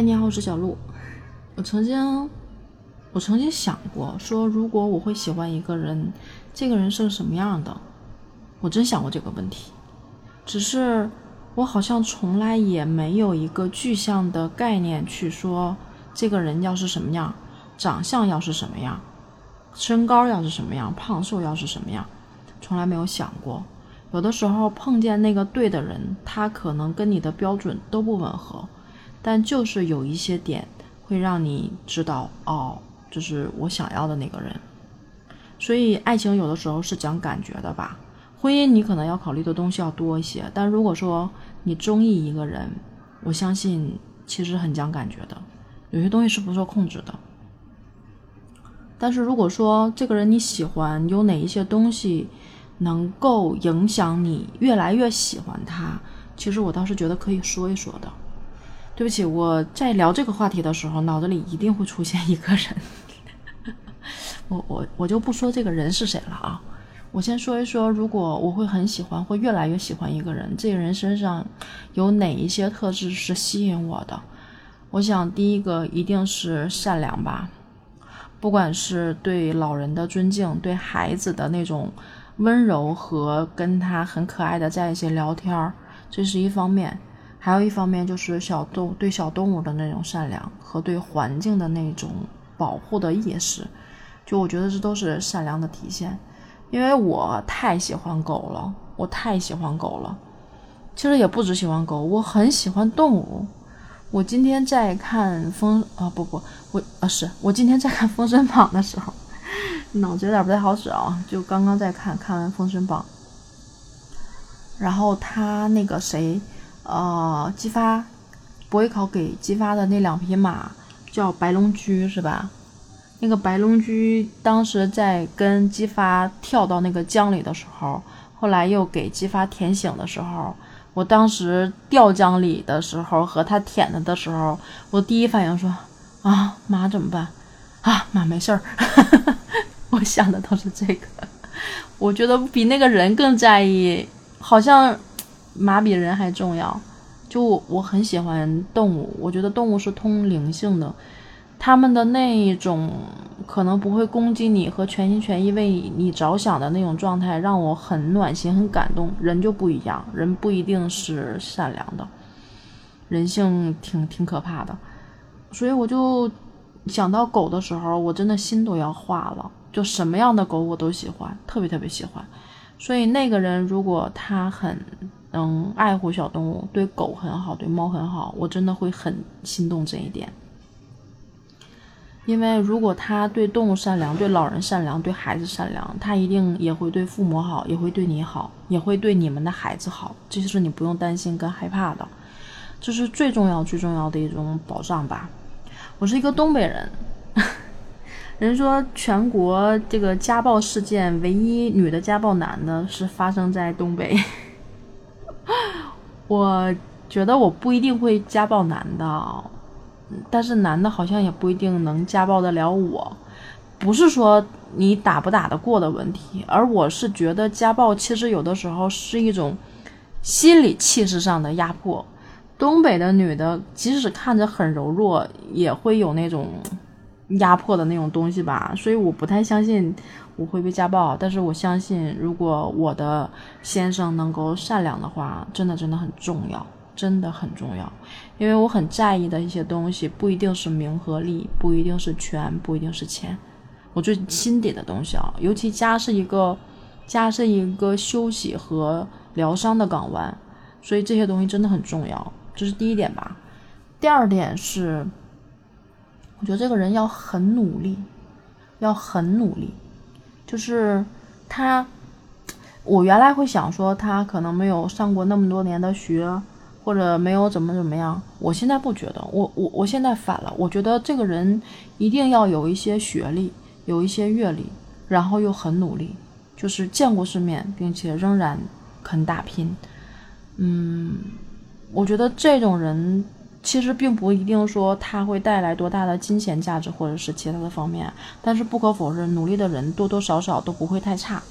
嗨，你好，我是小鹿。我曾经，我曾经想过，说如果我会喜欢一个人，这个人是个什么样的？我真想过这个问题，只是我好像从来也没有一个具象的概念去说这个人要是什么样，长相要是什么样，身高要是什么样，胖瘦要是什么样，从来没有想过。有的时候碰见那个对的人，他可能跟你的标准都不吻合。但就是有一些点会让你知道，哦，这是我想要的那个人。所以爱情有的时候是讲感觉的吧。婚姻你可能要考虑的东西要多一些，但如果说你中意一个人，我相信其实很讲感觉的，有些东西是不受控制的。但是如果说这个人你喜欢，有哪一些东西能够影响你越来越喜欢他，其实我倒是觉得可以说一说的。对不起，我在聊这个话题的时候，脑子里一定会出现一个人。我我我就不说这个人是谁了啊，我先说一说，如果我会很喜欢，会越来越喜欢一个人，这个人身上有哪一些特质是吸引我的？我想第一个一定是善良吧，不管是对老人的尊敬，对孩子的那种温柔和跟他很可爱的在一起聊天儿，这是一方面。还有一方面就是小动对小动物的那种善良和对环境的那种保护的意识，就我觉得这都是善良的体现。因为我太喜欢狗了，我太喜欢狗了。其实也不只喜欢狗，我很喜欢动物。我今天在看封啊不不我啊是我今天在看《封神榜》的时候，脑子有点不太好使啊。就刚刚在看看完《封神榜》，然后他那个谁。呃，姬发，伯邑考给姬发的那两匹马叫白龙驹是吧？那个白龙驹当时在跟姬发跳到那个江里的时候，后来又给姬发舔醒的时候，我当时掉江里的时候和他舔他的时候，我第一反应说啊，马怎么办？啊，马没事儿。我想的都是这个，我觉得比那个人更在意，好像。马比人还重要，就我很喜欢动物，我觉得动物是通灵性的，他们的那一种可能不会攻击你和全心全意为你着想的那种状态，让我很暖心、很感动。人就不一样，人不一定是善良的，人性挺挺可怕的，所以我就想到狗的时候，我真的心都要化了。就什么样的狗我都喜欢，特别特别喜欢。所以那个人如果他很。能爱护小动物，对狗很好，对猫很好，我真的会很心动这一点。因为如果他对动物善良，对老人善良，对孩子善良，他一定也会对父母好，也会对你好，也会对你们的孩子好，这些是你不用担心跟害怕的，这是最重要最重要的一种保障吧。我是一个东北人，人说全国这个家暴事件唯一女的家暴男的是发生在东北。我觉得我不一定会家暴男的，但是男的好像也不一定能家暴得了我。不是说你打不打得过的问题，而我是觉得家暴其实有的时候是一种心理气势上的压迫。东北的女的即使看着很柔弱，也会有那种压迫的那种东西吧。所以我不太相信我会被家暴，但是我相信如果我的先生能够善良的话，真的真的很重要，真的很重要。因为我很在意的一些东西，不一定是名和利，不一定是权，不一定是钱。我最心底的东西啊，尤其家是一个家是一个休息和疗伤的港湾，所以这些东西真的很重要。这是第一点吧。第二点是，我觉得这个人要很努力，要很努力。就是他，我原来会想说他可能没有上过那么多年的学，或者没有怎么怎么样。我现在不觉得，我我我现在反了，我觉得这个人一定要有一些学历，有一些阅历，然后又很努力，就是见过世面，并且仍然肯打拼。嗯。我觉得这种人其实并不一定说他会带来多大的金钱价值或者是其他的方面，但是不可否认，努力的人多多少少都不会太差。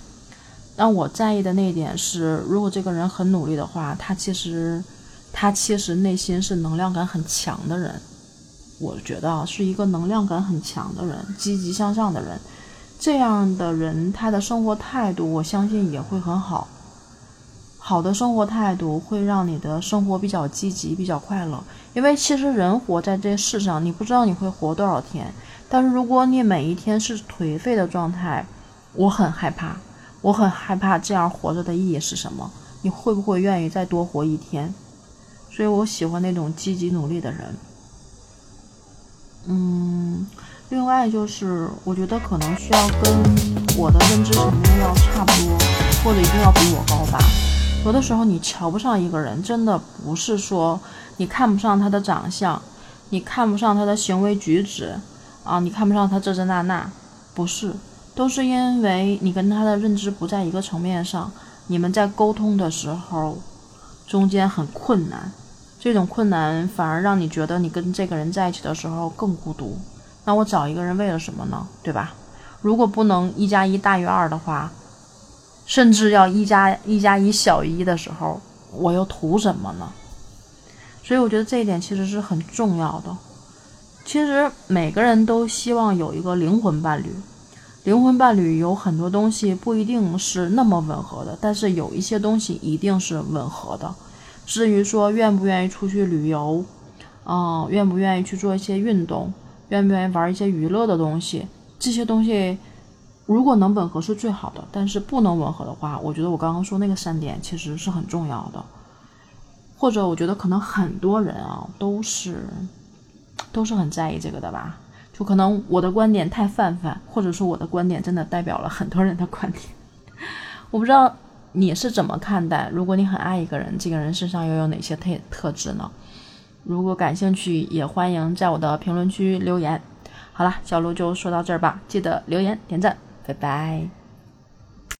但我在意的那一点是，如果这个人很努力的话，他其实他其实内心是能量感很强的人，我觉得是一个能量感很强的人，积极向上的人。这样的人，他的生活态度，我相信也会很好。好的生活态度会让你的生活比较积极，比较快乐。因为其实人活在这世上，你不知道你会活多少天。但是如果你每一天是颓废的状态，我很害怕，我很害怕这样活着的意义是什么？你会不会愿意再多活一天？所以我喜欢那种积极努力的人。嗯。另外就是，我觉得可能需要跟我的认知层面要差不多，或者一定要比我高吧。有的时候你瞧不上一个人，真的不是说你看不上他的长相，你看不上他的行为举止啊，你看不上他这这那那，不是，都是因为你跟他的认知不在一个层面上，你们在沟通的时候中间很困难，这种困难反而让你觉得你跟这个人在一起的时候更孤独。那我找一个人为了什么呢？对吧？如果不能一加一大于二的话，甚至要一加一加一小于一的时候，我又图什么呢？所以我觉得这一点其实是很重要的。其实每个人都希望有一个灵魂伴侣，灵魂伴侣有很多东西不一定是那么吻合的，但是有一些东西一定是吻合的。至于说愿不愿意出去旅游，嗯，愿不愿意去做一些运动。愿不愿意玩一些娱乐的东西？这些东西如果能吻合是最好的，但是不能吻合的话，我觉得我刚刚说那个三点其实是很重要的。或者我觉得可能很多人啊都是 都是很在意这个的吧。就可能我的观点太泛泛，或者说我的观点真的代表了很多人的观点。我不知道你是怎么看待？如果你很爱一个人，这个人身上又有哪些特特质呢？如果感兴趣，也欢迎在我的评论区留言。好了，小鹿就说到这儿吧，记得留言点赞，拜拜。